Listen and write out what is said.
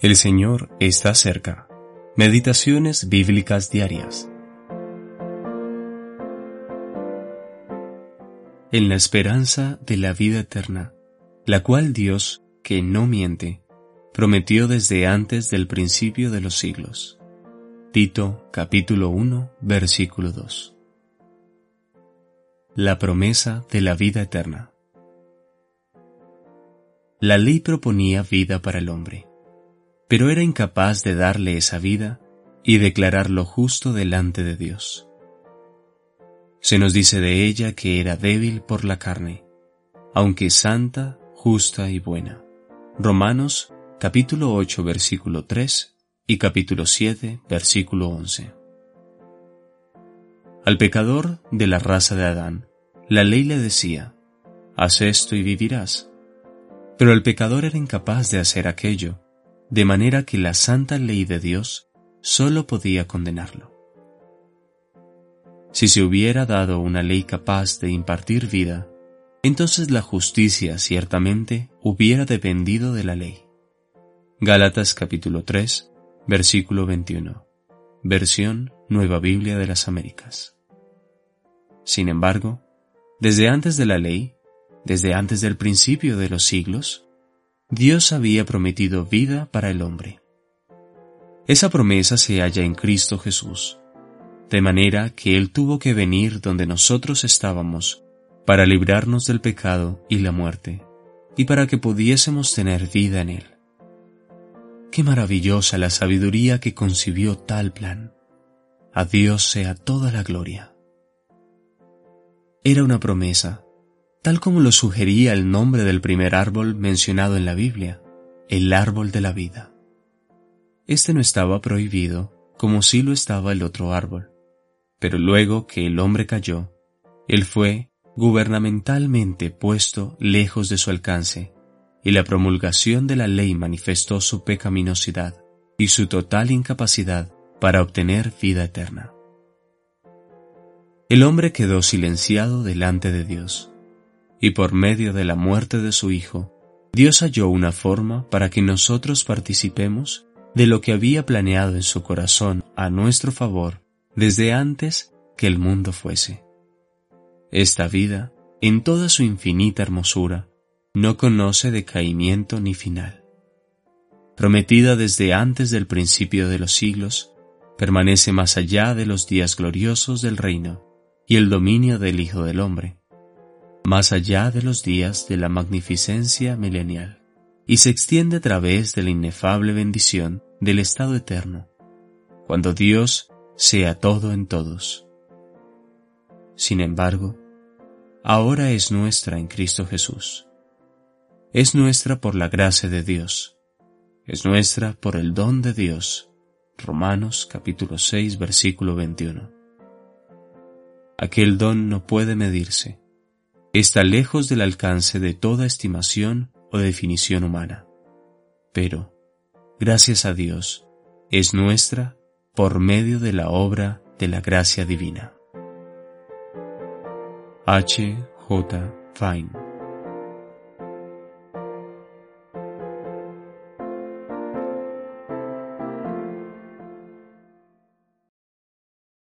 El Señor está cerca. Meditaciones bíblicas diarias. En la esperanza de la vida eterna, la cual Dios, que no miente, prometió desde antes del principio de los siglos. Tito capítulo 1 versículo 2. La promesa de la vida eterna. La ley proponía vida para el hombre pero era incapaz de darle esa vida y declararlo justo delante de Dios. Se nos dice de ella que era débil por la carne, aunque santa, justa y buena. Romanos capítulo 8 versículo 3 y capítulo 7 versículo 11. Al pecador de la raza de Adán, la ley le decía, haz esto y vivirás. Pero el pecador era incapaz de hacer aquello, de manera que la santa ley de Dios sólo podía condenarlo. Si se hubiera dado una ley capaz de impartir vida, entonces la justicia ciertamente hubiera dependido de la ley. Gálatas capítulo 3, versículo 21. Versión Nueva Biblia de las Américas. Sin embargo, desde antes de la ley, desde antes del principio de los siglos, Dios había prometido vida para el hombre. Esa promesa se halla en Cristo Jesús, de manera que Él tuvo que venir donde nosotros estábamos para librarnos del pecado y la muerte, y para que pudiésemos tener vida en Él. Qué maravillosa la sabiduría que concibió tal plan. A Dios sea toda la gloria. Era una promesa tal como lo sugería el nombre del primer árbol mencionado en la Biblia, el árbol de la vida. Este no estaba prohibido como sí lo estaba el otro árbol, pero luego que el hombre cayó, él fue gubernamentalmente puesto lejos de su alcance, y la promulgación de la ley manifestó su pecaminosidad y su total incapacidad para obtener vida eterna. El hombre quedó silenciado delante de Dios y por medio de la muerte de su Hijo, Dios halló una forma para que nosotros participemos de lo que había planeado en su corazón a nuestro favor desde antes que el mundo fuese. Esta vida, en toda su infinita hermosura, no conoce decaimiento ni final. Prometida desde antes del principio de los siglos, permanece más allá de los días gloriosos del reino y el dominio del Hijo del Hombre más allá de los días de la magnificencia milenial, y se extiende a través de la inefable bendición del estado eterno, cuando Dios sea todo en todos. Sin embargo, ahora es nuestra en Cristo Jesús. Es nuestra por la gracia de Dios. Es nuestra por el don de Dios. Romanos capítulo 6 versículo 21. Aquel don no puede medirse está lejos del alcance de toda estimación o definición humana. Pero, gracias a Dios, es nuestra por medio de la obra de la gracia divina. H. J. Fine